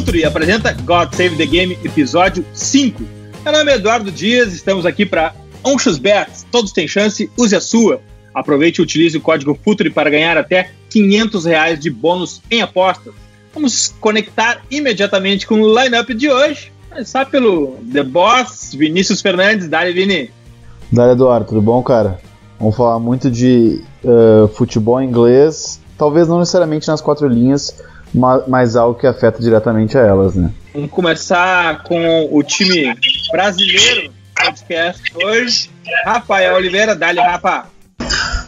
Futuri apresenta God Save the Game, episódio 5. Meu nome é Eduardo Dias, estamos aqui para Onchus Bets. Todos têm chance, use a sua. Aproveite e utilize o código Futuri para ganhar até 500 reais de bônus em apostas. Vamos conectar imediatamente com o lineup de hoje. Começar pelo The Boss, Vinícius Fernandes. Dale, Vini. Dale, Eduardo, tudo bom, cara? Vamos falar muito de uh, futebol inglês, talvez não necessariamente nas quatro linhas, mas algo que afeta diretamente a elas, né? Vamos começar com o time brasileiro podcast hoje. Rafael Oliveira, dale Rafa.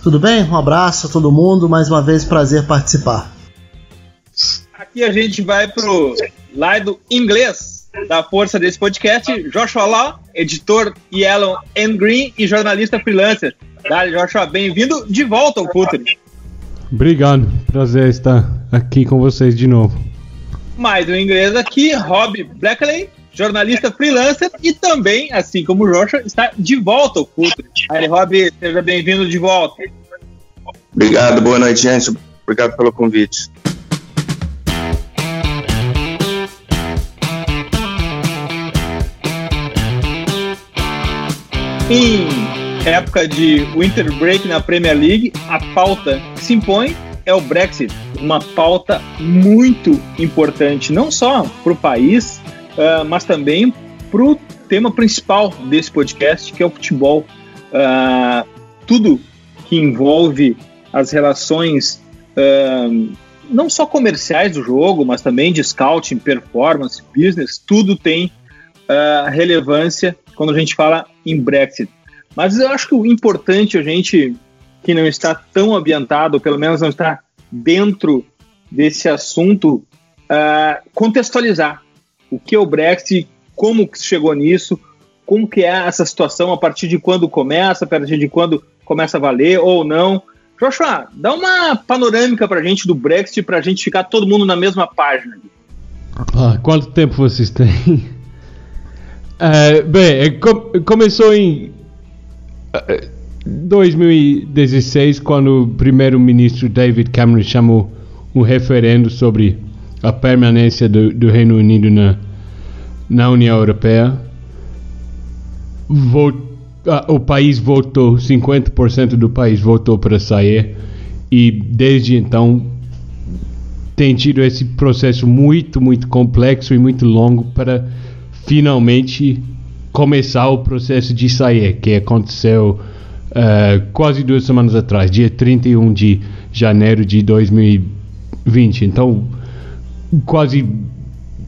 Tudo bem? Um abraço a todo mundo, mais uma vez prazer participar. Aqui a gente vai pro lado inglês da força desse podcast, Joshua Law, editor Yellow and Green e jornalista freelancer. Dale Joshua, bem-vindo de volta ao Futre. Obrigado, prazer estar aqui com vocês de novo. Mais um inglês aqui, Rob Blackley, jornalista freelancer e também, assim como o Joshua, está de volta ao Futre. Aí, Rob, seja bem-vindo de volta. Obrigado, boa noite, gente. Obrigado pelo convite. Em época de winter break na Premier League, a pauta que se impõe é o Brexit, uma pauta muito importante, não só para o país, uh, mas também para o tema principal desse podcast, que é o futebol. Uh, tudo que envolve as relações uh, não só comerciais do jogo, mas também de scouting, performance, business, tudo tem relevância quando a gente fala em Brexit. Mas eu acho que o importante a gente que não está tão ambientado, pelo menos não está dentro desse assunto, uh, contextualizar o que é o Brexit, como que chegou nisso, como que é essa situação, a partir de quando começa, a partir de quando começa a valer ou não. Joshua, dá uma panorâmica para a gente do Brexit, para a gente ficar todo mundo na mesma página. Ah, quanto tempo vocês têm? Uh, bem, é, começou em 2016, quando o primeiro-ministro David Cameron chamou um referendo sobre a permanência do, do Reino Unido na, na União Europeia, ah, o país votou, 50% do país votou para sair, e desde então tem tido esse processo muito, muito complexo e muito longo para finalmente começar o processo de sair, que aconteceu uh, quase duas semanas atrás, dia 31 de janeiro de 2020. Então, quase,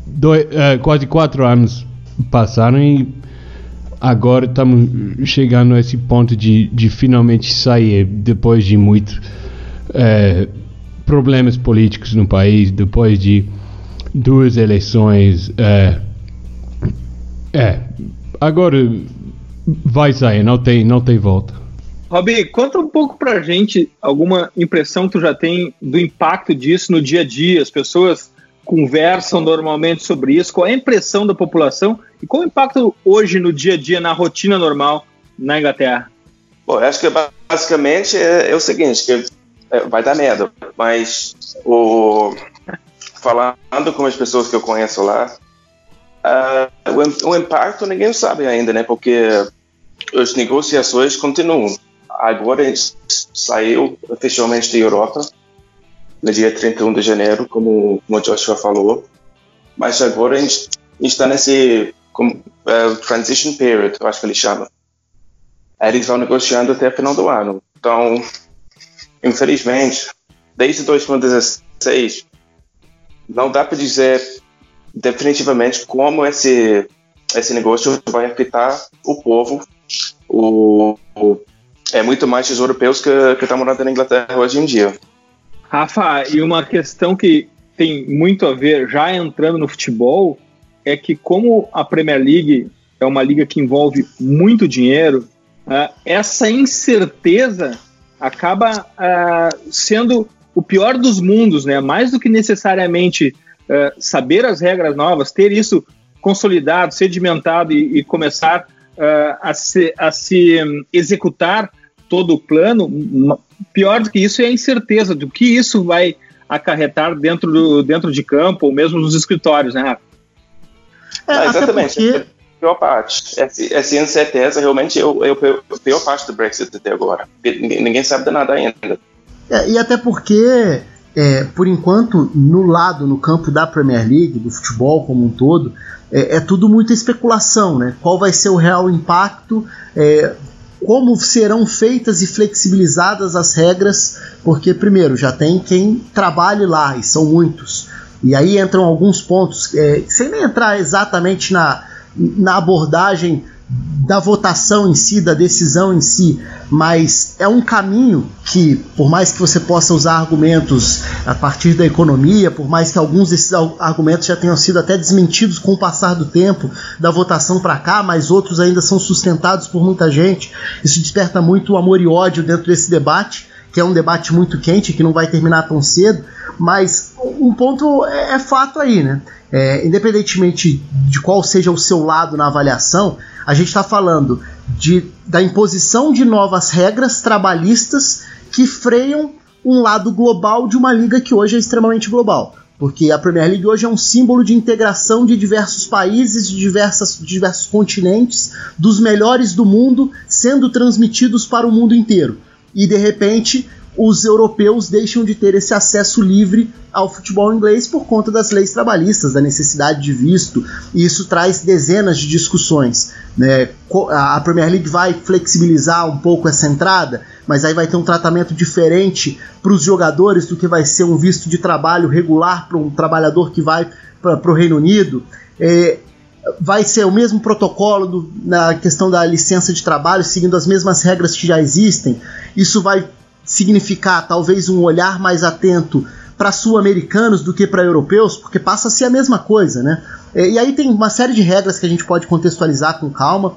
dois, uh, quase quatro anos passaram e agora estamos chegando a esse ponto de, de finalmente sair, depois de muitos uh, problemas políticos no país, depois de duas eleições. é, Agora vai sair, não tem, não tem volta. Robi, conta um pouco pra gente alguma impressão que tu já tem do impacto disso no dia a dia. As pessoas conversam normalmente sobre isso. Qual é a impressão da população e qual é o impacto hoje no dia a dia, na rotina normal na Inglaterra? Bom, acho que basicamente é, é o seguinte, que é, vai dar medo, mas o, falando com as pessoas que eu conheço lá, Uh, o, o, impacto ninguém sabe ainda, né? Porque as negociações continuam. Agora a gente saiu oficialmente da Europa no dia 31 de janeiro, como, como o Joshua falou. Mas agora a gente, está nesse uh, transition period, eu acho que ele chama. Eles vão negociando até o final do ano. Então, infelizmente, desde 2016, não dá para dizer definitivamente como esse, esse negócio vai afetar o povo. O, o é muito mais os europeus que estão morando na Inglaterra hoje em dia. Rafa, e uma questão que tem muito a ver, já entrando no futebol, é que como a Premier League é uma liga que envolve muito dinheiro, uh, essa incerteza acaba uh, sendo o pior dos mundos, né? Mais do que necessariamente é, saber as regras novas, ter isso consolidado, sedimentado e, e começar uh, a, se, a se um, executar todo o plano, pior do que isso é a incerteza do que isso vai acarretar dentro, do, dentro de campo ou mesmo nos escritórios, né, Rafa? É, exatamente. Porque... Pior parte. Essa, essa incerteza realmente é, é a pior parte do Brexit até agora. Ninguém, ninguém sabe de nada ainda. É, e até porque, é, por enquanto, no lado, no campo da Premier League, do futebol como um todo, é, é tudo muita especulação, né? Qual vai ser o real impacto? É, como serão feitas e flexibilizadas as regras, porque, primeiro, já tem quem trabalhe lá, e são muitos. E aí entram alguns pontos, é, sem nem entrar exatamente na, na abordagem da votação em si, da decisão em si, mas é um caminho que, por mais que você possa usar argumentos a partir da economia, por mais que alguns desses argumentos já tenham sido até desmentidos com o passar do tempo, da votação para cá, mas outros ainda são sustentados por muita gente, isso desperta muito amor e ódio dentro desse debate, que é um debate muito quente, que não vai terminar tão cedo, mas um ponto é, é fato aí, né? É, independentemente de qual seja o seu lado na avaliação, a gente está falando de, da imposição de novas regras trabalhistas que freiam um lado global de uma liga que hoje é extremamente global. Porque a Premier League hoje é um símbolo de integração de diversos países, de, diversas, de diversos continentes, dos melhores do mundo sendo transmitidos para o mundo inteiro. E de repente, os europeus deixam de ter esse acesso livre ao futebol inglês por conta das leis trabalhistas, da necessidade de visto, e isso traz dezenas de discussões. Né? A Premier League vai flexibilizar um pouco essa entrada, mas aí vai ter um tratamento diferente para os jogadores do que vai ser um visto de trabalho regular para um trabalhador que vai para o Reino Unido. É, vai ser o mesmo protocolo do, na questão da licença de trabalho, seguindo as mesmas regras que já existem. Isso vai significar talvez um olhar mais atento para sul-americanos do que para europeus, porque passa a ser a mesma coisa, né? E aí tem uma série de regras que a gente pode contextualizar com calma.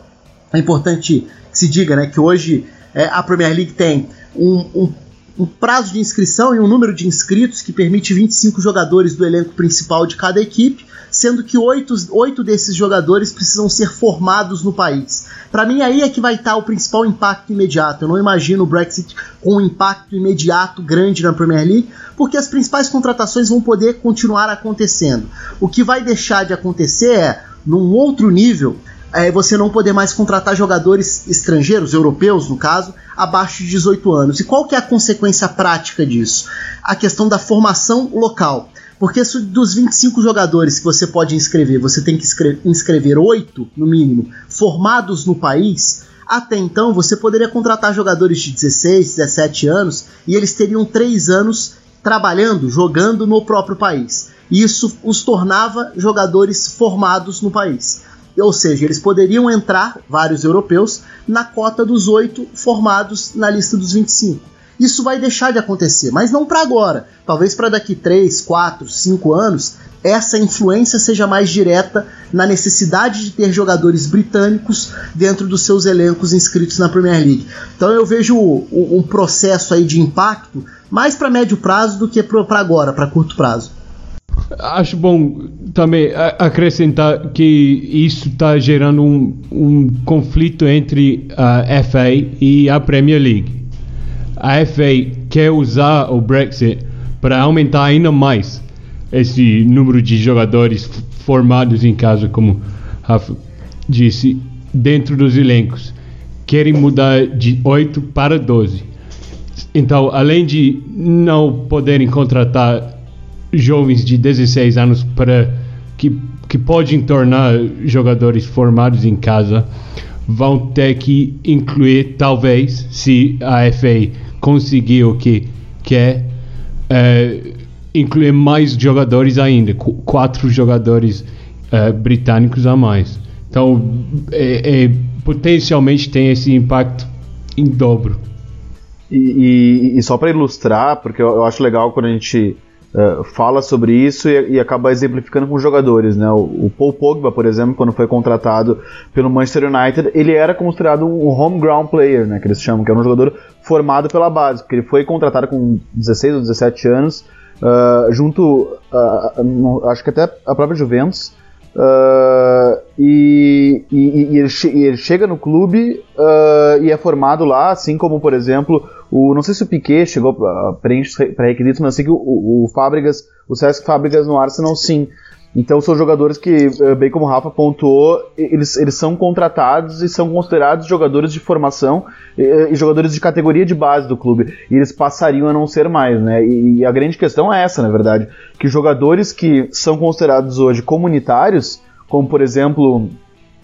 É importante que se diga, né, que hoje é, a Premier League tem um, um, um, prazo de inscrição e um número de inscritos que permite 25 jogadores do elenco principal de cada equipe sendo que oito, desses jogadores precisam ser formados no país. Para mim, aí é que vai estar tá o principal impacto imediato. Eu não imagino o Brexit com um impacto imediato grande na Premier League, porque as principais contratações vão poder continuar acontecendo. O que vai deixar de acontecer é, num outro nível, é você não poder mais contratar jogadores estrangeiros, europeus no caso, abaixo de 18 anos. E qual que é a consequência prática disso? A questão da formação local. Porque dos 25 jogadores que você pode inscrever, você tem que inscrever 8, no mínimo, formados no país, até então você poderia contratar jogadores de 16, 17 anos e eles teriam 3 anos trabalhando, jogando no próprio país. Isso os tornava jogadores formados no país. Ou seja, eles poderiam entrar, vários europeus, na cota dos 8 formados na lista dos 25 isso vai deixar de acontecer, mas não para agora. Talvez para daqui 3, 4, 5 anos essa influência seja mais direta na necessidade de ter jogadores britânicos dentro dos seus elencos inscritos na Premier League. Então eu vejo um processo aí de impacto mais para médio prazo do que para agora, para curto prazo. Acho bom também acrescentar que isso está gerando um, um conflito entre a FA e a Premier League a FA quer usar o Brexit para aumentar ainda mais esse número de jogadores formados em casa, como Rafa disse, dentro dos elencos. Querem mudar de 8 para 12. Então, além de não poderem contratar jovens de 16 anos para que, que podem tornar jogadores formados em casa, vão ter que incluir, talvez, se a FA conseguir o que quer, é, incluir mais jogadores ainda, quatro jogadores é, britânicos a mais. Então, é, é, potencialmente tem esse impacto em dobro. E, e, e só para ilustrar, porque eu, eu, acho legal quando a gente uh, fala sobre isso e, e, acaba exemplificando com jogadores. Né? O, o, Paul Pogba, por exemplo, quando foi contratado pelo Manchester United, ele era considerado um home player, né, que eles chamam, que era um jogador formado pela base, porque ele foi contratado com 16 ou 17 anos, uh, junto, uh, acho que até a própria Juventus, uh, e, e, e, ele, e ele, chega no clube uh, e é formado lá, assim como, por exemplo, o não sei se o Piquet chegou para pré-requisitos, mas eu sei que o, o, o Fábricas, o Cesc Fábricas no Arsenal, sim. Então são jogadores que, eh, bem como o Rafa pontuou, eles, eles são contratados e são considerados jogadores de formação e, e, jogadores de categoria de base do clube. E eles passariam a não ser mais, né? E, e, a grande questão é essa, na verdade, que jogadores que são considerados hoje comunitários, como por exemplo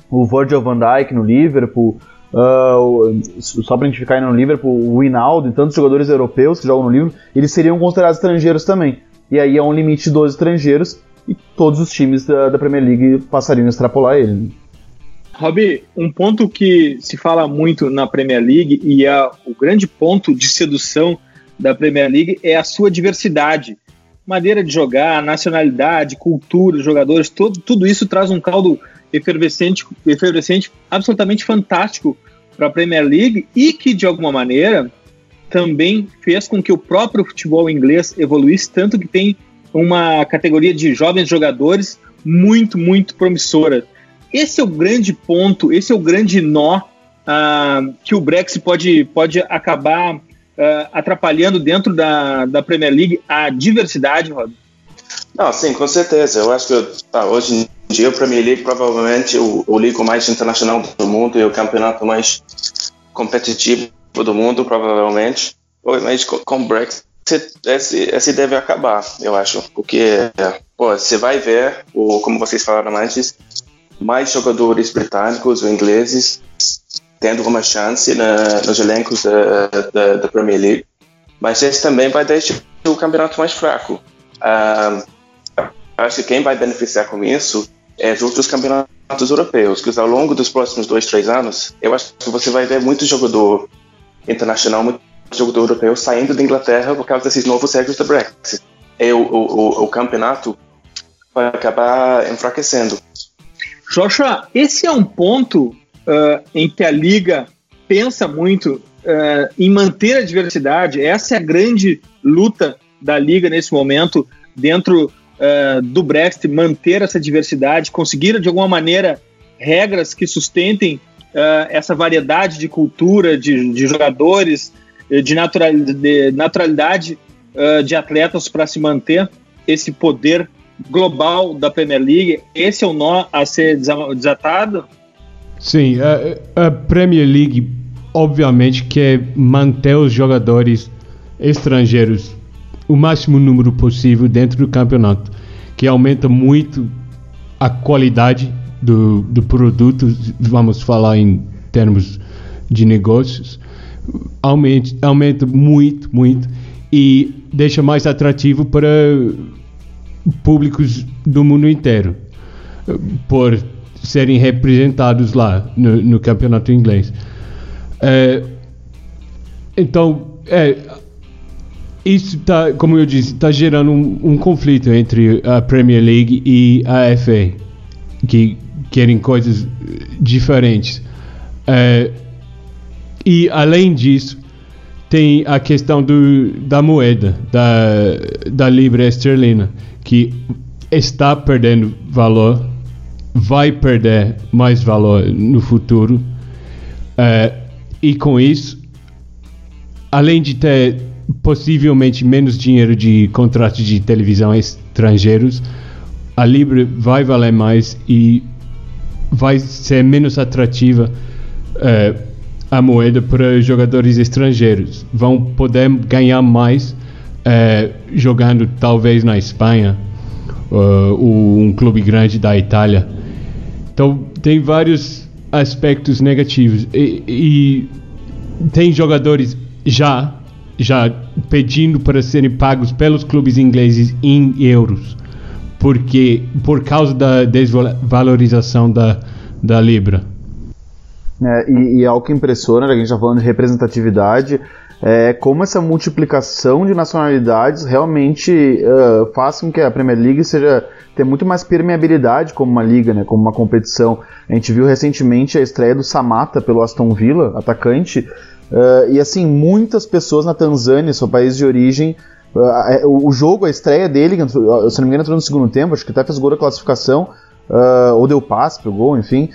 o Virgil van Dijk no Liverpool, uh, só para identificar no Liverpool, o Winaldo e tantos jogadores europeus que jogam no Liverpool, eles seriam considerados estrangeiros também. E aí é um limite de 12 estrangeiros e todos os times da, da Premier League passariam a extrapolar ele. Rob, um ponto que se fala muito na Premier League e é o grande ponto de sedução da Premier League é a sua diversidade. Maneira de jogar, nacionalidade, cultura, jogadores, todo, tudo isso traz um caldo efervescente, efervescente absolutamente fantástico para a Premier League e que, de alguma maneira, também fez com que o próprio futebol inglês evoluísse, tanto que tem uma categoria de jovens jogadores muito, muito promissora. Esse é o grande ponto, esse é o grande nó uh, que o Brexit pode, pode acabar uh, atrapalhando dentro da, da Premier League a diversidade, Rob? Não, sim, com certeza. Eu acho que tá, hoje em dia o Premier League provavelmente o, o liga mais internacional do mundo e o campeonato mais competitivo do mundo, provavelmente. Mas com o Brexit esse, esse deve acabar, eu acho, porque pô, você vai ver, o, como vocês falaram antes, mais jogadores britânicos ou ingleses tendo uma chance na, nos elencos da, da, da, Premier League, mas esse também vai deixar o campeonato mais fraco. Uh, acho que quem vai beneficiar com isso é os outros campeonatos europeus, que ao longo dos próximos dois, três anos, eu acho que você vai ver muito jogador internacional, muito jogador europeu saindo da Inglaterra por causa desses novos regras do Brexit. E o, o, o campeonato vai acabar enfraquecendo. Joshua, esse é um ponto uh, em que a liga pensa muito uh, em manter a diversidade. Essa é a grande luta da liga nesse momento, dentro uh, do Brexit, manter essa diversidade, conseguir de alguma maneira regras que sustentem essa variedade de cultura, de, de jogadores, de, natural, de naturalidade uh, de atletas para se manter esse poder global da Premier League. Esse é o nó a ser desatado? Sim, a, a Premier League obviamente quer manter os jogadores estrangeiros o máximo número possível dentro do campeonato, que aumenta muito a qualidade do, do produto, vamos falar em termos de negócios, aumenta, aumenta muito, muito e deixa mais atrativo para públicos do mundo inteiro por serem representados lá no, no campeonato inglês. É, então, é, isso está, como eu disse, está gerando um, um, conflito entre a Premier League e a FA, que querem coisas diferentes. É, e além disso, tem a questão do, da moeda, da, da libra esterlina, que está perdendo valor, vai perder mais valor no futuro. Uh, e com isso, além de ter possivelmente menos dinheiro de contratos de televisão estrangeiros, a Libra vai valer mais e vai ser menos atrativa. Uh, a moeda para jogadores estrangeiros. Vão poder ganhar mais é, jogando talvez na Espanha, uh, um clube grande da Itália. Então tem vários aspectos negativos e, e tem jogadores já já pedindo para serem pagos pelos clubes ingleses em euros, porque por causa da desvalorização da, da libra. É, e, e algo que impressiona, a gente está falando de representatividade, é como essa multiplicação de nacionalidades realmente uh, faz com que a Premier League seja ter muito mais permeabilidade como uma liga, né, como uma competição. A gente viu recentemente a estreia do Samata pelo Aston Villa, atacante, uh, e assim, muitas pessoas na Tanzânia, seu país de origem, uh, o jogo, a estreia dele, se não me engano, entrou no segundo tempo, acho que até fez gol da classificação, ou deu passe pro gol, enfim,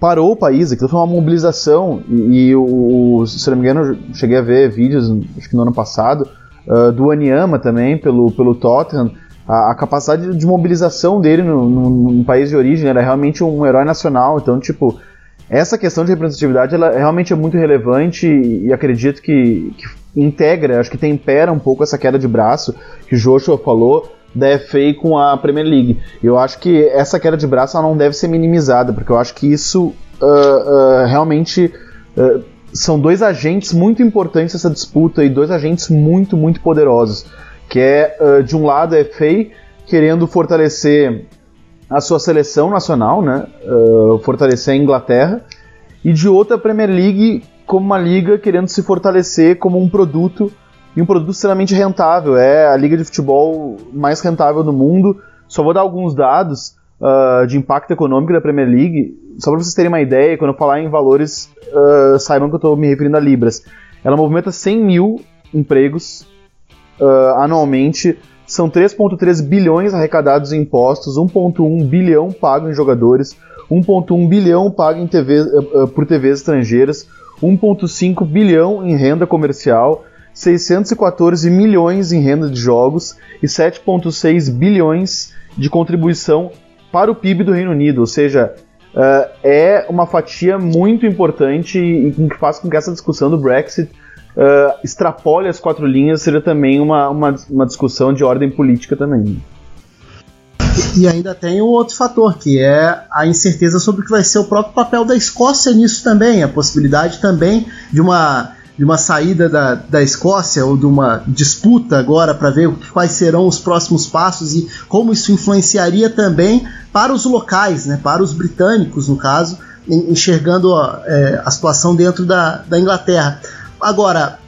parou o país, aquilo foi uma mobilização, e, e o, se não me engano, eu cheguei a ver vídeos, acho que no ano passado, uh, do Aniama também, pelo, pelo Tottenham, a, a capacidade de mobilização dele no, no, no, país de origem era realmente um herói nacional, então, tipo, essa questão de representatividade ela realmente é muito relevante e, e acredito que, que, integra, acho que tempera um pouco essa queda de braço que o Joshua falou da FA com a Premier League. Eu acho que essa queda de braço não deve ser minimizada, porque eu acho que isso uh, uh, realmente uh, são dois agentes muito importantes nessa disputa e dois agentes muito, muito poderosos. Que é, de um lado, a FA querendo fortalecer a sua seleção nacional, né? Fortalecer a Inglaterra, e de outra a Premier League como uma liga querendo se fortalecer como um produto e um produto extremamente rentável. É a liga de futebol mais rentável do mundo. Só vou dar alguns dados uh, de impacto econômico da Premier League, só para vocês terem uma ideia. Quando eu falar em valores, uh, saibam que eu estou me referindo a libras. Ela movimenta 100 mil empregos anualmente são 3,3 bilhões arrecadados em impostos, 1,1 bilhão pago em jogadores, 1,1 bilhão pago em TV, uh, eh, eh, por TVs estrangeiras, 1,5 bilhão em renda comercial, 614 milhões em renda de jogos e 7,6 bilhões de contribuição para o PIB do Reino Unido, ou seja, uh, é uma fatia muito importante e que faz com que essa discussão do Brexit uh, extrapole as quatro linhas seria também uma, uma, uma discussão de ordem política também. E ainda tem um outro fator, que é a incerteza sobre o que vai ser o próprio papel da Escócia nisso também, a possibilidade também de uma, de uma saída da, da Escócia ou de uma disputa agora para ver quais serão os próximos passos e como isso influenciaria também para os locais, né, para os britânicos, no caso, enxergando a, é, a situação dentro da, da Inglaterra. Agora,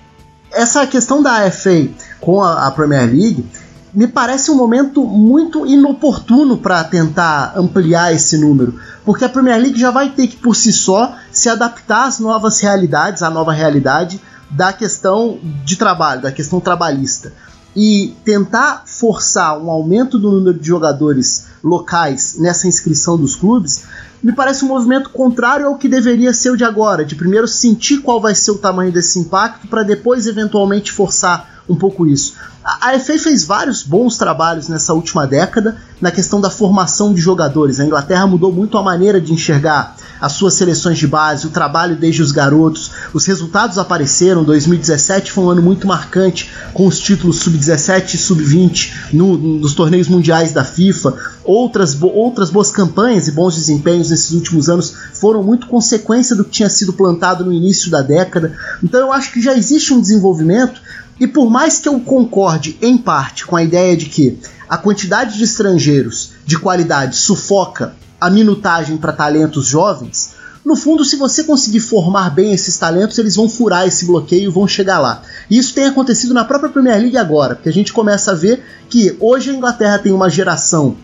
essa questão da FA com a, a Premier League me parece um momento muito inoportuno para tentar ampliar esse número, porque a Premier League já vai ter que por si só se adaptar às novas realidades, à nova realidade da questão de trabalho, da questão trabalhista. E tentar forçar um aumento do número de jogadores locais nessa inscrição dos clubes me parece um movimento contrário ao que deveria ser o de agora, de primeiro sentir qual vai ser o tamanho desse impacto para depois eventualmente forçar um pouco isso. A FA fez vários bons trabalhos nessa última década na questão da formação de jogadores. A Inglaterra mudou muito a maneira de enxergar as suas seleções de base, o trabalho desde os garotos. Os resultados apareceram. 2017 foi um ano muito marcante com os títulos sub-17 e sub-20 no, nos torneios mundiais da FIFA. Outras, outras boas campanhas e bons desempenhos nesses últimos anos foram muito consequência do que tinha sido plantado no início da década. Então eu acho que já existe um desenvolvimento e por mais que eu concorde em parte com a ideia de que a quantidade de estrangeiros de qualidade sufoca a minutagem para talentos jovens, no fundo, se você conseguir formar bem esses talentos, eles vão furar esse bloqueio e vão chegar lá. E isso tem acontecido na própria Premier League agora, porque a gente começa a ver que hoje a Inglaterra tem uma geração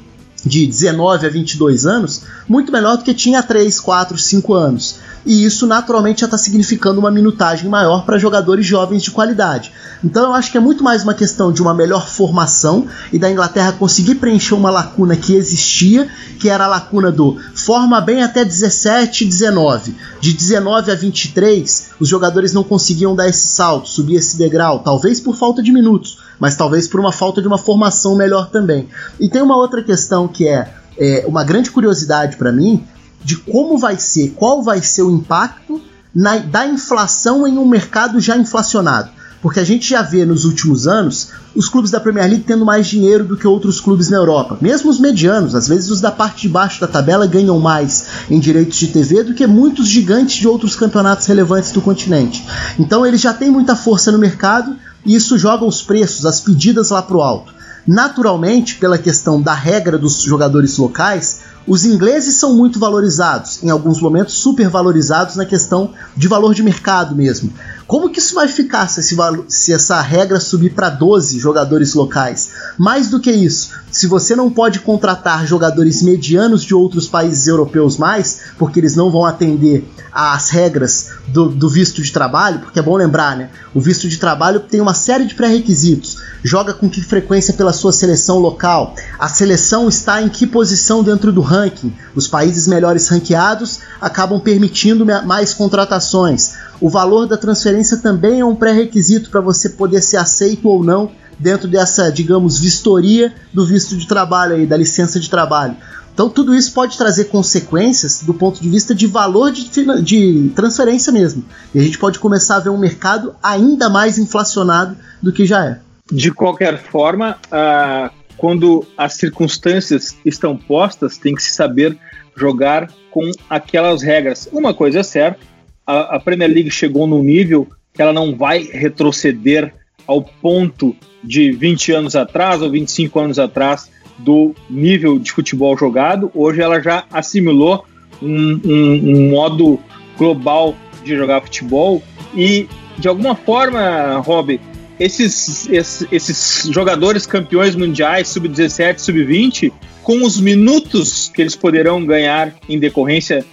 de 19 a 22 anos muito melhor do que tinha há 3, 4, 5 anos e isso naturalmente já está significando uma minutagem maior para jogadores jovens de qualidade. Então eu acho que é muito mais uma questão de uma melhor formação e da Inglaterra conseguir preencher uma lacuna que existia, que era a lacuna do forma bem até 17 e 19. De 19 a 23, os jogadores não conseguiam dar esse salto, subir esse degrau, talvez por falta de minutos, mas talvez por uma falta de uma formação melhor também. E tem uma outra questão que é, é uma grande curiosidade para mim, de como vai ser, qual vai ser o impacto na, da inflação em um mercado já inflacionado. Porque a gente já vê nos últimos anos os clubes da Premier League tendo mais dinheiro do que outros clubes na Europa. Mesmo os medianos, às vezes os da parte de baixo da tabela ganham mais em direitos de TV do que muitos gigantes de outros campeonatos relevantes do continente. Então eles já têm muita força no mercado e isso joga os preços, as pedidas lá para o alto. Naturalmente, pela questão da regra dos jogadores locais, os ingleses são muito valorizados, em alguns momentos supervalorizados na questão de valor de mercado mesmo. Como que isso vai ficar se, esse, se essa regra subir para 12 jogadores locais? Mais do que isso, se você não pode contratar jogadores medianos de outros países europeus mais, porque eles não vão atender às regras do, do visto de trabalho, porque é bom lembrar, né? O visto de trabalho tem uma série de pré-requisitos. Joga com que frequência pela sua seleção local? A seleção está em que posição dentro do ranking? Os países melhores ranqueados acabam permitindo mais contratações. O valor da transferência também é um pré-requisito para você poder ser aceito ou não dentro dessa, digamos, vistoria do visto de trabalho aí, da licença de trabalho. Então tudo isso pode trazer consequências do ponto de vista de valor de, de, transferência mesmo. E a gente pode começar a ver um mercado ainda mais inflacionado do que já é. De qualquer forma, uh, quando as circunstâncias estão postas, tem que se saber jogar com aquelas regras. Uma coisa é certa, a, a Premier League chegou num nível que ela não vai retroceder ao ponto de 20 anos atrás ou 25 anos atrás do nível de futebol jogado. Hoje ela já assimilou um, um, um modo global de jogar futebol e de alguma forma, Rob, esses, esses, esses jogadores campeões mundiais sub-17, sub-20, com os minutos que eles poderão ganhar em decorrência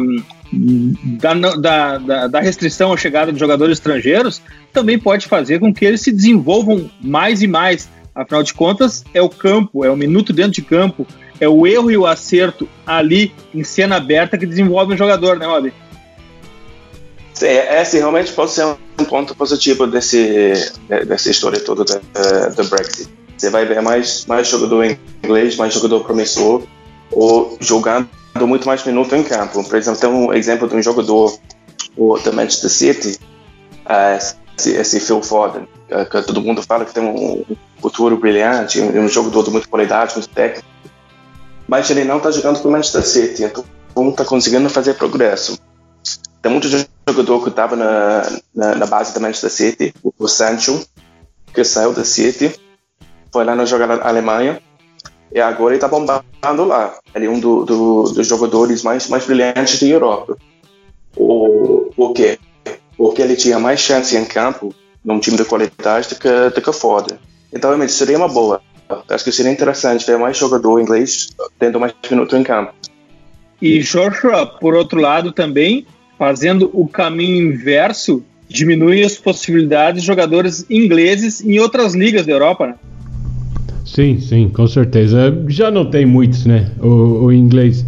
um, da, da, da, da, restrição à chegada de jogadores estrangeiros, também pode fazer com que eles se desenvolvam mais e mais. Afinal de contas, é o campo, é o minuto dentro de campo, é o erro e o acerto ali em cena aberta que desenvolve um jogador, né, Rob? Sim, esse realmente pode ser um ponto positivo desse, dessa história toda do Brexit. Você vai ver mais, mais jogador inglês, mais jogador promissor, ou jogando muito mais minutos em campo. Por exemplo, tem um exemplo de um jogador da Manchester City, uh, esse, esse Phil Foden, uh, que todo mundo fala que tem um futuro brilhante, um, jogador de muita qualidade, muito técnico, mas ele não está jogando para o Manchester City, então não está conseguindo fazer progresso. Tem muito jogador que estava na, na, na, base da Manchester City, o, o Sancho, que saiu da City, foi lá na jogar na Alemanha, e agora ele está bombando lá. Ele é um do, do, dos jogadores mais, mais brilhantes da Europa. O, por quê? Porque ele tinha mais chance em campo num time de qualidade do que, do que fora. Então, realmente, seria uma boa. Acho que seria interessante ter mais jogador inglês tendo mais minutos em campo. E Joshua, por outro lado, também fazendo o caminho inverso, diminui as possibilidades de jogadores ingleses em outras ligas da Europa, né? Sim, sim, com certeza. Já não tem muitos, né? O, o inglês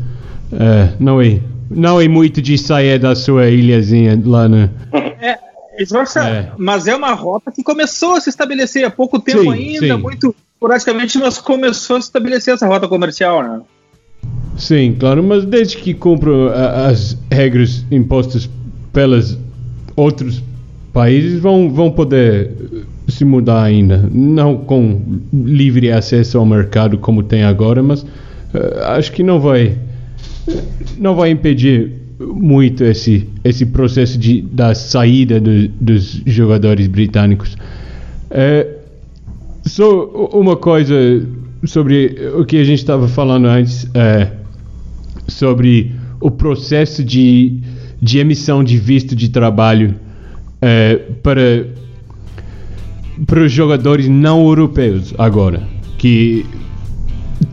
é, não é não é muito de sair da sua ilhazinha lá no. É, é. mas é uma rota que começou a se estabelecer há pouco tempo sim, ainda, sim. muito praticamente, mas começou a se estabelecer essa rota comercial, né? Sim, claro, mas desde que cumpram as regras impostas pelos outros países, vão, vão poder se mudar ainda. Não com livre acesso ao mercado como tem agora, mas uh, acho que não vai não vai impedir muito esse esse processo de da saída do, dos jogadores britânicos. Uh, só uma coisa sobre o que a gente estava falando antes, uh, sobre o processo de, de emissão de visto de trabalho para para os jogadores não europeus agora, que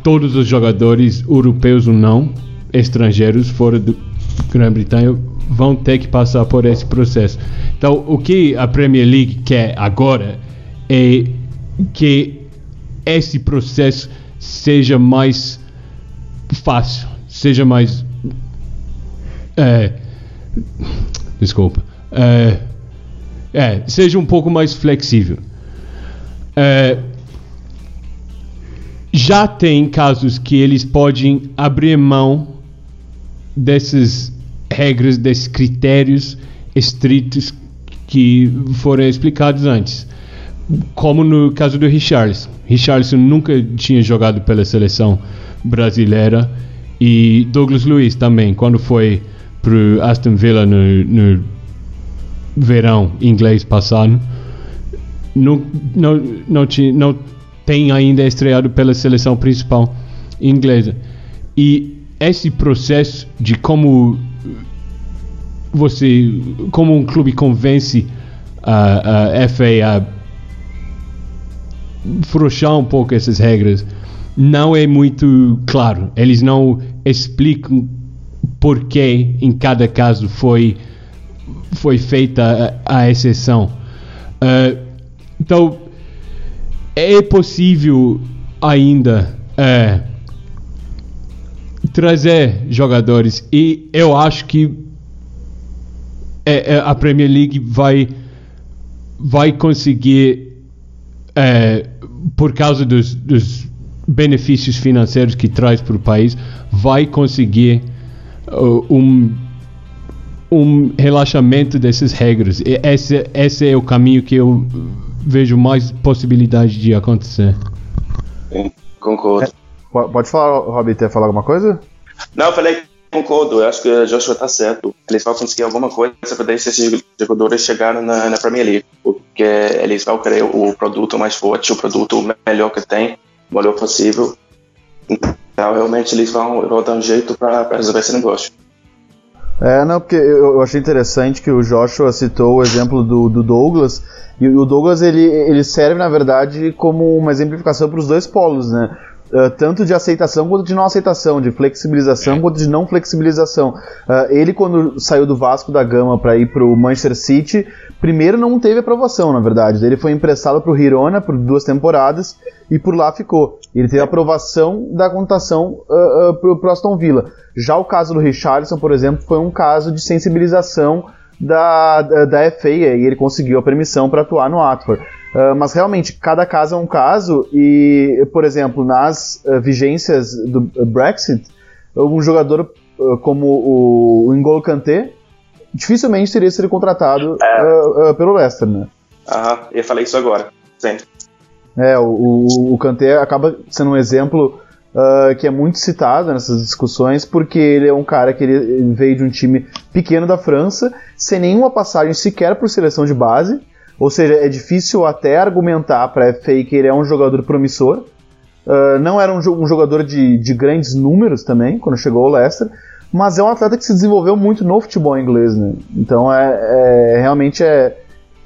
todos os jogadores europeus ou não, estrangeiros fora do Grã-Bretanha vão ter que passar por esse processo. Então, o que a Premier League quer agora é que esse processo seja mais fácil, seja mais. É, desculpa. É, é, seja um pouco mais flexível. É, já tem casos que eles podem abrir mão dessas regras, desses critérios estritos que foram explicados antes. Como no caso do Richarlison. Richarlison nunca tinha jogado pela seleção brasileira e Douglas Luiz também, quando foi para Aston Villa no, no verão inglês passado não, não, não, te, não tem ainda estreado pela seleção principal inglesa. E esse processo de como você, como um clube convence a, a FA a frouxar um pouco essas regras, não é muito claro. Eles não explicam por que em cada caso foi, foi feita a, a exceção. Uh, então, é possível ainda uh, trazer jogadores. E eu acho que é, é, a Premier League vai vai conseguir é, por causa dos, dos, benefícios financeiros que traz para o país vai conseguir uh, um um relaxamento dessas regras. Esse esse é o caminho que eu vejo mais possibilidade de acontecer concordo é, pode falar Robbie quer falar alguma coisa não eu falei concordo, eu acho que o Joshua está certo. Eles vão conseguir alguma coisa para deixar esses jogadores chegarem na, na Premier League, porque eles vão querer o produto mais forte, o produto melhor que tem, o melhor possível. Então, realmente, eles vão, vão dar um jeito para resolver esse negócio. É, não, porque eu, achei interessante que o Joshua citou o exemplo do, do Douglas, e o Douglas ele, ele serve, na verdade, como uma exemplificação para os dois polos, né? Uh, tanto de aceitação quanto de não aceitação, de flexibilização quanto de não flexibilização. Uh, ele, quando saiu do Vasco da Gama para ir para o Manchester City, primeiro não teve aprovação, na verdade. Ele foi emprestado para o Girona por duas temporadas e por lá ficou. Ele teve aprovação da contação uh, uh, para o Aston Villa. Já o caso do Richarlison, por exemplo, foi um caso de sensibilização da, da, da FA e ele conseguiu a permissão para atuar no Watford. Uh, mas realmente, cada caso é um caso, e, por exemplo, nas uh, vigências do Brexit, um jogador uh, como o, o N'Golo Kanté dificilmente teria sido contratado é. pelo Leicester, né? Aham, eu falei isso agora, sim. É, o, o, o Kanté acaba sendo um exemplo que é muito citado nessas discussões, porque ele é um cara que ele veio de um time pequeno da França, sem nenhuma passagem sequer por seleção de base, ou seja, é difícil até argumentar para a FA que ele é um jogador promissor. Uh, não era um, um jogador de, de, grandes números também, quando chegou ao Leicester, mas é um atleta que se desenvolveu muito no futebol inglês. Né? Então é, é realmente é,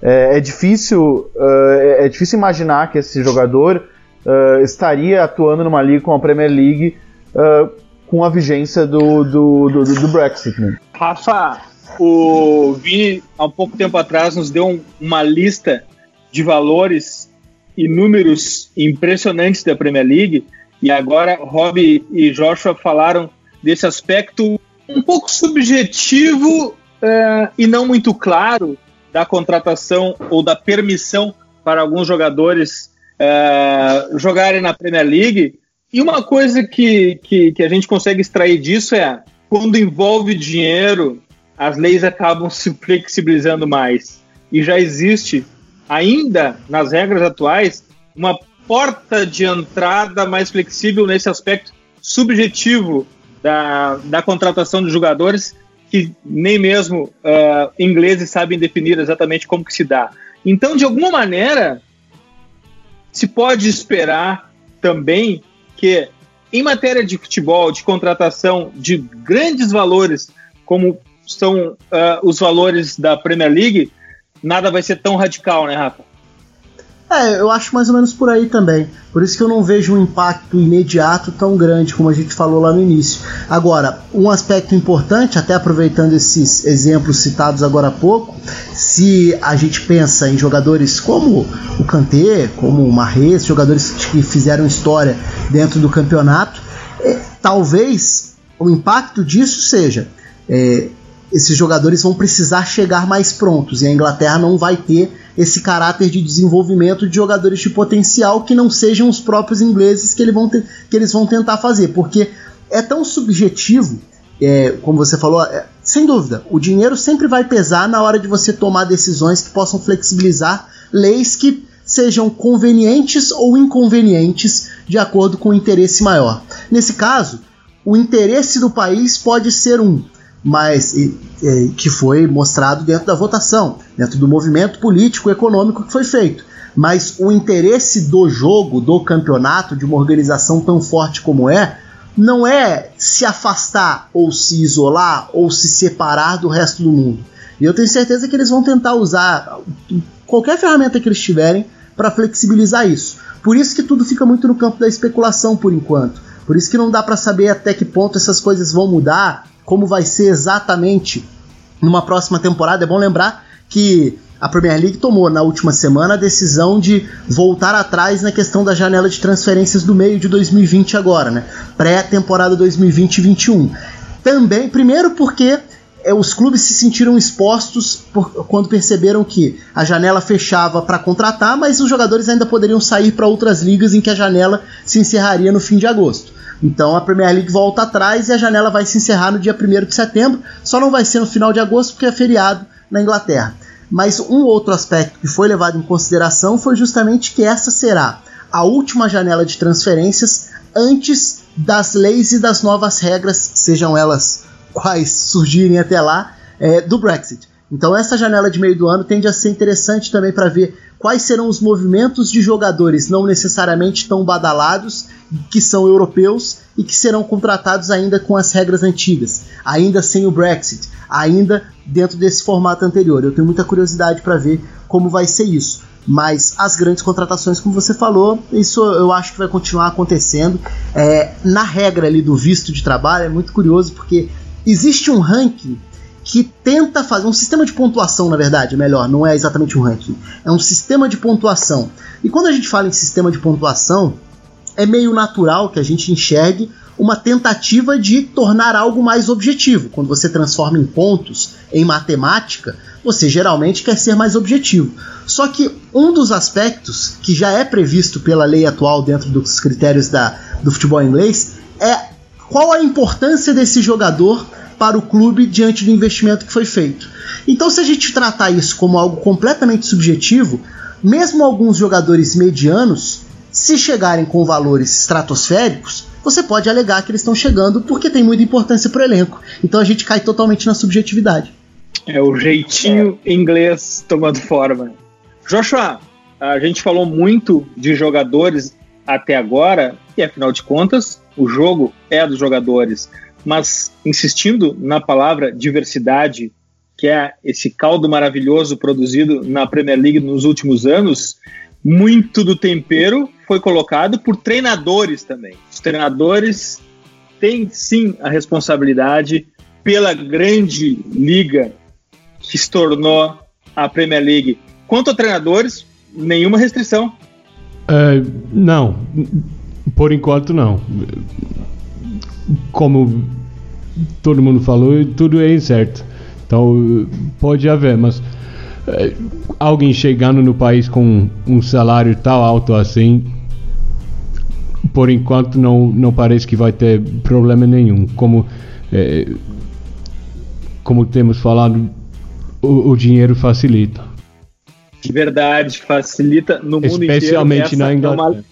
é, é difícil, uh, é, difícil imaginar que esse jogador uh, estaria atuando numa liga como a Premier League com a vigência do, do, do, do Brexit. Né? Rafa, o Vini, há um pouco tempo atrás, nos deu um, uma lista de valores e números impressionantes da Premier League. E agora, Rob e Joshua falaram desse aspecto um pouco subjetivo uh, e não muito claro da contratação ou da permissão para alguns jogadores uh, jogarem na Premier League. E uma coisa que, que, que a gente consegue extrair disso é quando envolve dinheiro as leis acabam se flexibilizando mais. E já existe, ainda nas regras atuais, uma porta de entrada mais flexível nesse aspecto subjetivo da, da contratação de jogadores que nem mesmo uh, ingleses sabem definir exatamente como que se dá. Então, de alguma maneira, se pode esperar também que, em matéria de futebol, de contratação de grandes valores, como são uh, os valores da Premier League, nada vai ser tão radical, né, Rafa? É, eu acho mais ou menos por aí também. Por isso que eu não vejo um impacto imediato tão grande como a gente falou lá no início. Agora, um aspecto importante, até aproveitando esses exemplos citados agora há pouco, se a gente pensa em jogadores como o Kanté, como o Mahrez, jogadores que fizeram história dentro do campeonato, é, talvez o impacto disso seja é, esses jogadores vão precisar chegar mais prontos e a Inglaterra não vai ter esse caráter de desenvolvimento de jogadores de potencial que não sejam os próprios ingleses que, ele vão ter, que eles vão tentar fazer, porque é tão subjetivo, é, como você falou, é, sem dúvida, o dinheiro sempre vai pesar na hora de você tomar decisões que possam flexibilizar leis que sejam convenientes ou inconvenientes de acordo com o interesse maior. Nesse caso, o interesse do país pode ser um, mas e, e, que foi mostrado dentro da votação, dentro do movimento político e econômico que foi feito. Mas o interesse do jogo, do campeonato, de uma organização tão forte como é, não é se afastar ou se isolar ou se separar do resto do mundo. E eu tenho certeza que eles vão tentar usar qualquer ferramenta que eles tiverem para flexibilizar isso. Por isso que tudo fica muito no campo da especulação por enquanto. Por isso que não dá para saber até que ponto essas coisas vão mudar, como vai ser exatamente numa próxima temporada. É bom lembrar que a Premier League tomou na última semana a decisão de voltar atrás na questão da janela de transferências do meio de 2020 agora, né? Pré-temporada 2020-21. Também, primeiro porque é, os clubes se sentiram expostos por, quando perceberam que a janela fechava para contratar, mas os jogadores ainda poderiam sair para outras ligas em que a janela se encerraria no fim de agosto. Então a Premier League volta atrás e a janela vai se encerrar no dia 1 de setembro, só não vai ser no final de agosto porque é feriado na Inglaterra. Mas um outro aspecto que foi levado em consideração foi justamente que essa será a última janela de transferências antes das leis e das novas regras, sejam elas quais surgirem até lá, é, do Brexit. Então essa janela de meio do ano tende a ser interessante também para ver quais serão os movimentos de jogadores não necessariamente tão badalados, que são europeus e que serão contratados ainda com as regras antigas, ainda sem o Brexit, ainda dentro desse formato anterior. Eu tenho muita curiosidade para ver como vai ser isso. Mas as grandes contratações, como você falou, isso eu acho que vai continuar acontecendo. É, na regra ali do visto de trabalho, é muito curioso porque existe um ranking que tenta fazer um sistema de pontuação, na verdade, melhor, não é exatamente um ranking, é um sistema de pontuação. E quando a gente fala em sistema de pontuação, é meio natural que a gente enxergue uma tentativa de tornar algo mais objetivo. Quando você transforma em pontos em matemática, você geralmente quer ser mais objetivo. Só que um dos aspectos que já é previsto pela lei atual dentro dos critérios da, do futebol inglês é qual a importância desse jogador para o clube diante do investimento que foi feito. Então, se a gente tratar isso como algo completamente subjetivo, mesmo alguns jogadores medianos, se chegarem com valores estratosféricos, você pode alegar que eles estão chegando porque tem muita importância para o elenco. Então a gente cai totalmente na subjetividade. É o jeitinho é. inglês tomando forma. Joshua, a gente falou muito de jogadores até agora, e afinal de contas, o jogo é dos jogadores mas insistindo na palavra diversidade, que é esse caldo maravilhoso produzido na Premier League nos últimos anos, muito do tempero foi colocado por treinadores também. Os treinadores têm sim a responsabilidade pela grande liga que se tornou a Premier League. Quanto a treinadores, nenhuma restrição. Uh, não, por enquanto não como todo mundo falou, tudo é incerto. Então pode haver, mas é, alguém chegando no país com um salário tão alto assim, por enquanto não, não parece que vai ter problema nenhum. Como, é, como temos falado, o, o dinheiro facilita. Verdade, facilita no mundo inteiro. Especialmente na Inglaterra. É uma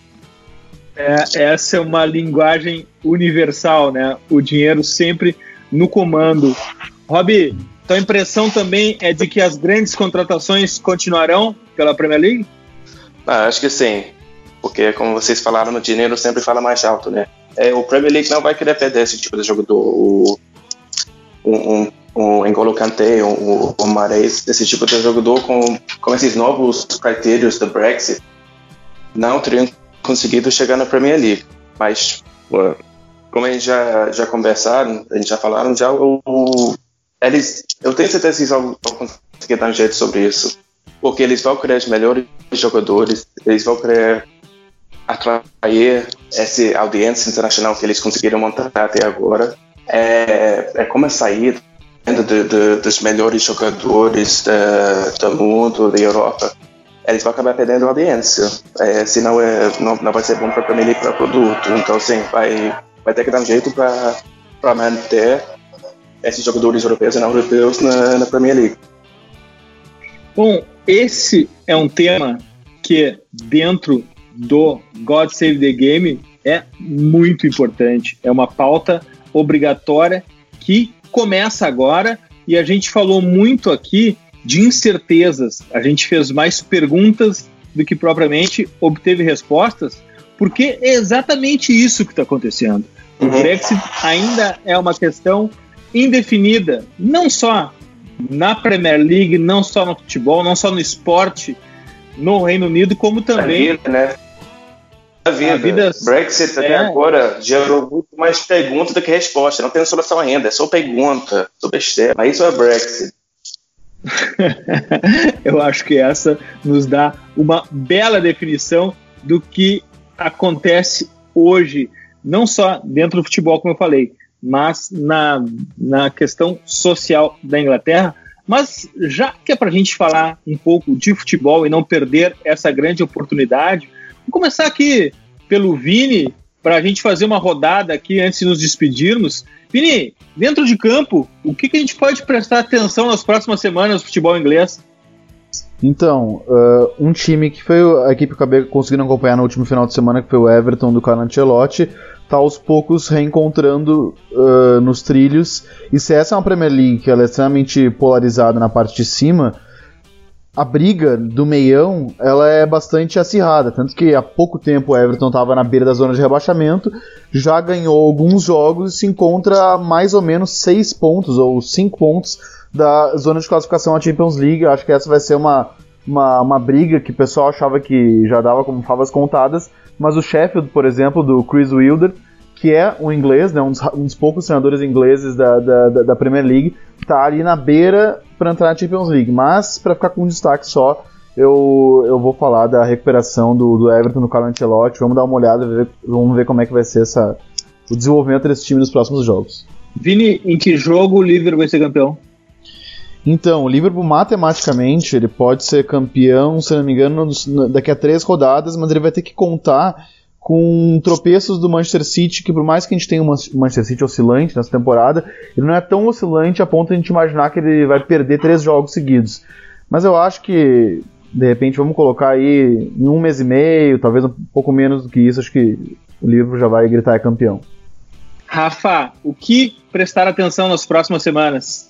é, essa é uma linguagem universal, né? O dinheiro sempre no comando. Rob, tua impressão também é de que as grandes contratações continuarão pela Premier League? Ah, acho que sim, porque como vocês falaram, o dinheiro sempre fala mais alto, né? É, o Premier League não vai querer perder esse tipo de jogador. O, um, um, um N'Golo Kanté, o, o Mares, esse tipo de jogador com, com esses novos critérios do Brexit, não teriam conseguido chegar na Premier League. Mas, como a gente já, já conversaram, a gente já falaram, já o eles, eu tenho certeza que eles vão, conseguir dar um jeito sobre isso. Porque eles vão criar os melhores jogadores, eles vão querer atrair essa audiência internacional que eles conseguiram montar até agora. É, é como sair de, de, dos melhores jogadores do mundo, da Europa eles vão acabar perdendo audiência. É, senão é, não, não vai ser bom para a Premier League para o produto. Então, sim, vai, vai ter que dar um jeito para manter esses jogadores europeus e não europeus na, na Premier League. Bom, esse é um tema que dentro do God Save the Game é muito importante. É uma pauta obrigatória que começa agora e a gente falou muito aqui de incertezas. A gente fez mais perguntas do que propriamente obteve respostas, porque é exatamente isso que está acontecendo. O uhum. Brexit ainda é uma questão indefinida, não só na Premier League, não só no futebol, não só no esporte no Reino Unido, como também. A vida, né? A vida. A vida Brexit até é. agora gerou muito mais perguntas do que resposta. Não tem solução ainda, é só pergunta, só besteira. Mas isso é Brexit. Eu acho que essa nos dá uma bela definição do que acontece hoje, não só dentro do futebol, como eu falei, mas na, na questão social da Inglaterra. Mas já que é para a gente falar um pouco de futebol e não perder essa grande oportunidade, vou começar aqui pelo Vini, para a gente fazer uma rodada aqui antes de nos despedirmos. Vini, dentro de campo, o que, que a gente pode prestar atenção nas próximas semanas no futebol inglês? Então, uh, um time que foi a equipe que eu acabei conseguindo acompanhar no último final de semana, que foi o Everton do Carlo Ancelotti, tá aos poucos reencontrando uh, nos trilhos. E se essa é uma Premier League que ela é extremamente polarizada na parte de cima, a briga do meião ela é bastante acirrada, tanto que há pouco tempo o Everton estava na beira da zona de rebaixamento, já ganhou alguns jogos e se encontra a mais ou menos 6 pontos ou 5 pontos da zona de classificação à Champions League. Acho que essa vai ser uma, uma, uma briga que o pessoal achava que já dava como favas contadas, mas o Sheffield, por exemplo, do Chris Wilder, que é um inglês, né, um, dos, um dos poucos treinadores ingleses da, da, da Premier League, está ali na beira para entrar na Champions League. Mas, para ficar com um destaque só, eu, eu vou falar da recuperação do, do Everton no Carlo Ancelotti. Vamos dar uma olhada, ver, vamos ver como é que vai ser essa, o desenvolvimento desse time nos próximos jogos. Vini, em que jogo o Liverpool vai ser campeão? Então, o Liverpool matematicamente ele pode ser campeão, se não me engano, daqui a três rodadas, mas ele vai ter que contar com tropeços do Manchester City, que por mais que a gente tenha um Manchester City oscilante nessa temporada, ele não é tão oscilante a ponto de a gente imaginar que ele vai perder três jogos seguidos. Mas eu acho que, de repente, vamos colocar aí em um mês e meio, talvez um pouco menos do que isso, acho que o Liverpool já vai gritar é campeão. Rafa, o que prestar atenção nas próximas semanas?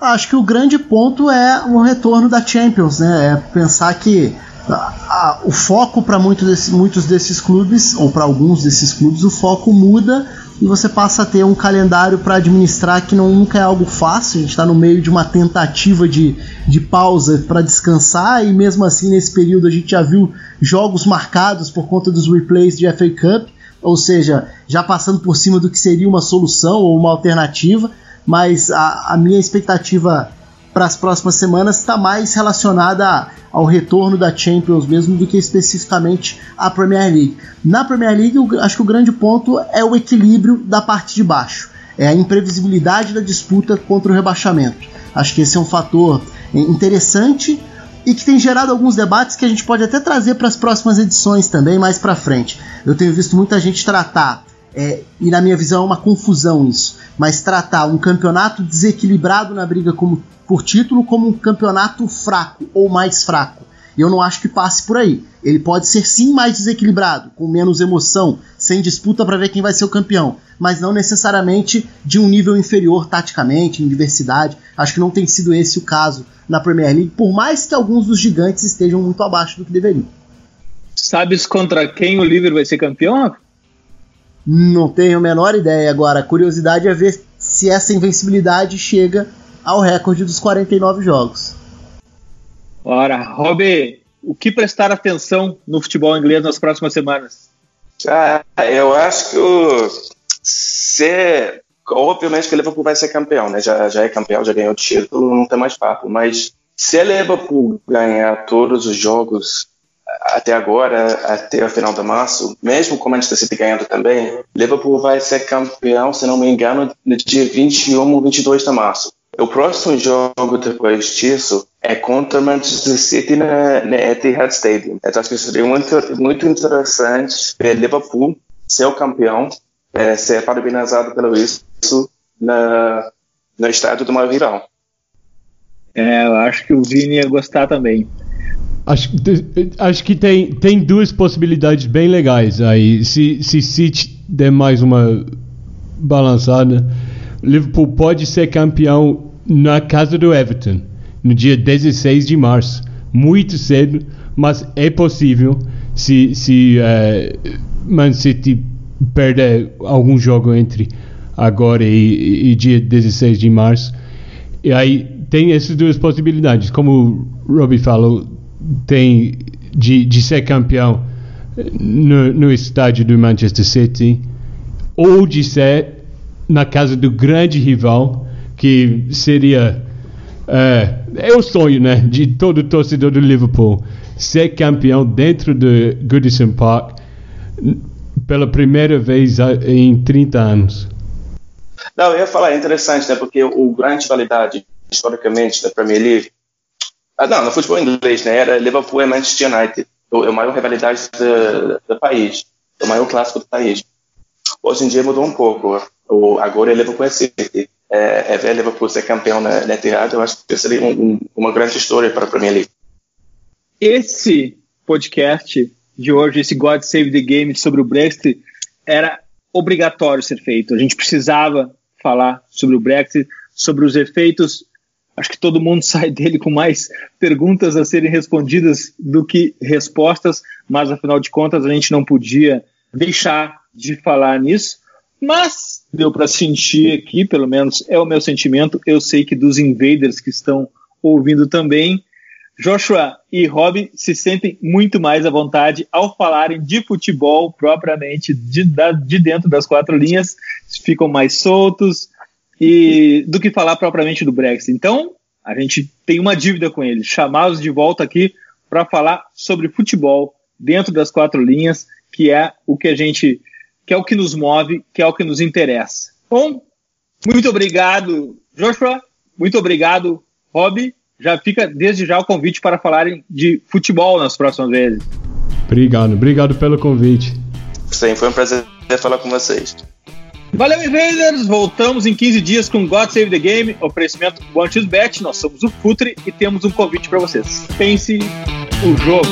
Acho que o grande ponto é o retorno da Champions, né? É pensar que a, a, o foco para muitos, desse, muitos desses clubes, ou para alguns desses clubes, o foco muda e você passa a ter um calendário para administrar que não, nunca é algo fácil. A gente está no meio de uma tentativa de, de pausa para descansar, e mesmo assim, nesse período, a gente já viu jogos marcados por conta dos replays de FA Cup, ou seja, já passando por cima do que seria uma solução ou uma alternativa mas a, a minha expectativa para as próximas semanas está mais relacionada ao retorno da Champions mesmo do que especificamente à Premier League. Na Premier League, eu acho que o grande ponto é o equilíbrio da parte de baixo, é a imprevisibilidade da disputa contra o rebaixamento. Acho que esse é um fator interessante e que tem gerado alguns debates que a gente pode até trazer para as próximas edições também mais para frente. Eu tenho visto muita gente tratar é, e na minha visão é uma confusão isso, mas tratar um campeonato desequilibrado na briga como, por título como um campeonato fraco ou mais fraco. Eu não acho que passe por aí. Ele pode ser sim mais desequilibrado, com menos emoção, sem disputa para ver quem vai ser o campeão, mas não necessariamente de um nível inferior taticamente, em diversidade. Acho que não tem sido esse o caso na Premier League, por mais que alguns dos gigantes estejam muito abaixo do que deveriam. Sabes contra quem o Liverpool vai ser campeão? Não tenho a menor ideia. Agora, a curiosidade é ver se essa invencibilidade chega ao recorde dos 49 jogos. Ora, Rob, o que prestar atenção no futebol inglês nas próximas semanas? Ah, eu acho que o, se, obviamente que o Liverpool vai ser campeão, né? Já, já é campeão, já ganhou o título, não tem mais papo. Mas se o Liverpool ganhar todos os jogos até agora, até o final de março, mesmo com o Manchester City ganhando também, Liverpool vai ser campeão, se não me engano, no dia 21 ou 22 de março. O próximo jogo depois disso é contra o Manchester City na, na Etihad Stadium. Então acho que seria muito, muito interessante ver Liverpool ser o campeão, é, ser parabenizado pelo isso na, no estádio do maior. É, eu acho que o Vini ia gostar também. Acho, acho que tem, tem duas possibilidades bem legais aí. Se, se City der mais uma balançada, Liverpool pode ser campeão na casa do Everton, no dia 16 de março. Muito cedo, mas é possível se, se uh, Man City perder algum jogo entre agora e, e dia 16 de março. E aí tem essas duas possibilidades. Como o Robbie falou, tem de, de ser campeão no, no estádio do Manchester City ou de ser na casa do grande rival, que seria é, é o sonho né, de todo torcedor do Liverpool ser campeão dentro do Goodison Park pela primeira vez em 30 anos. Não, eu ia falar, é interessante, né, porque o grande rivalidade historicamente da Premier League, ah, não, no futebol inglês, né, era Liverpool e Manchester United, é a maior rivalidade do, do país, o maior clássico do país. Hoje em dia mudou um pouco, o, agora é Liverpool e City. É, é ver Liverpool ser campeão na, na eu acho que seria um, um, uma grande história para a Premier League. Esse podcast de hoje, esse God Save the Game sobre o Brexit, era obrigatório ser feito. A gente precisava falar sobre o Brexit, sobre os efeitos. Acho que todo mundo sai dele com mais perguntas a serem respondidas do que respostas, mas afinal de contas a gente não podia deixar de falar nisso. Mas deu para sentir aqui, pelo menos é o meu sentimento. Eu sei que dos invaders que estão ouvindo também, Joshua e Rob se sentem muito mais à vontade ao falarem de futebol propriamente de, de dentro das quatro linhas, ficam mais soltos e do que falar propriamente do Brexit. Então, a gente tem uma dívida com eles, chamá-los de volta aqui para falar sobre futebol dentro das quatro linhas, que é o que a gente, que é o que nos move, que é o que nos interessa. Bom, muito obrigado, Joshua. Muito obrigado, Rob já fica desde já o convite para falarem de futebol nas próximas vezes. Obrigado, obrigado pelo convite. Sim, foi um prazer falar com vocês. Valeu, Invaders! Voltamos em 15 dias com God Save the Game, oferecimento Bet. Nós somos o Futre e temos um convite para vocês. Pense o jogo.